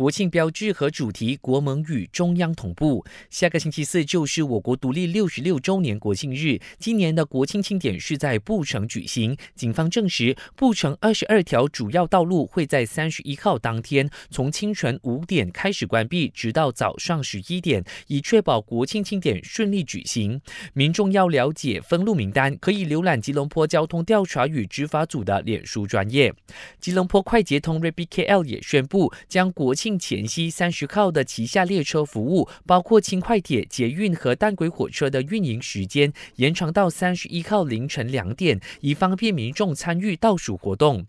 国庆标志和主题，国盟与中央同步。下个星期四就是我国独立六十六周年国庆日，今年的国庆庆典是在布城举行。警方证实，布城二十二条主要道路会在三十一号当天从清晨五点开始关闭，直到早上十一点，以确保国庆庆典顺利举行。民众要了解封路名单，可以浏览吉隆坡交通调查与执法组的脸书专业。吉隆坡快捷通 RabbitKL 也宣布将国庆前夕三十号的旗下列车服务，包括轻快铁、捷运和淡轨火车的运营时间延长到三十一号凌晨两点，以方便民众参与倒数活动。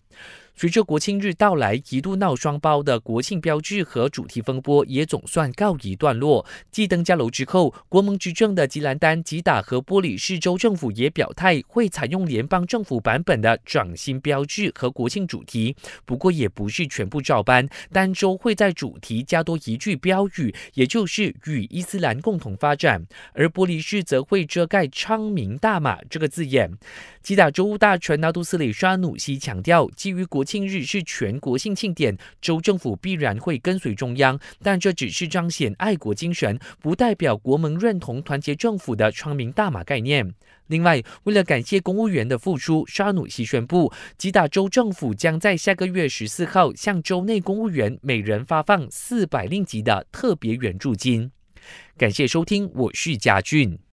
随着国庆日到来，一度闹双包的国庆标志和主题风波也总算告一段落。继登嘉楼之后，国盟执政的吉兰丹、吉打和玻璃市州政府也表态会采用联邦政府版本的掌心标志和国庆主题，不过也不是全部照搬，单州会在主题加多一句标语，也就是与伊斯兰共同发展，而玻璃市则会遮盖昌明大马这个字眼。吉打州务大臣纳杜斯里沙努西强调，基于国庆日是全国性庆典，州政府必然会跟随中央，但这只是彰显爱国精神，不代表国盟认同团结政府的窗明大马概念。另外，为了感谢公务员的付出，沙努西宣布，吉打州政府将在下个月十四号向州内公务员每人发放四百令吉的特别援助金。感谢收听，我是嘉俊。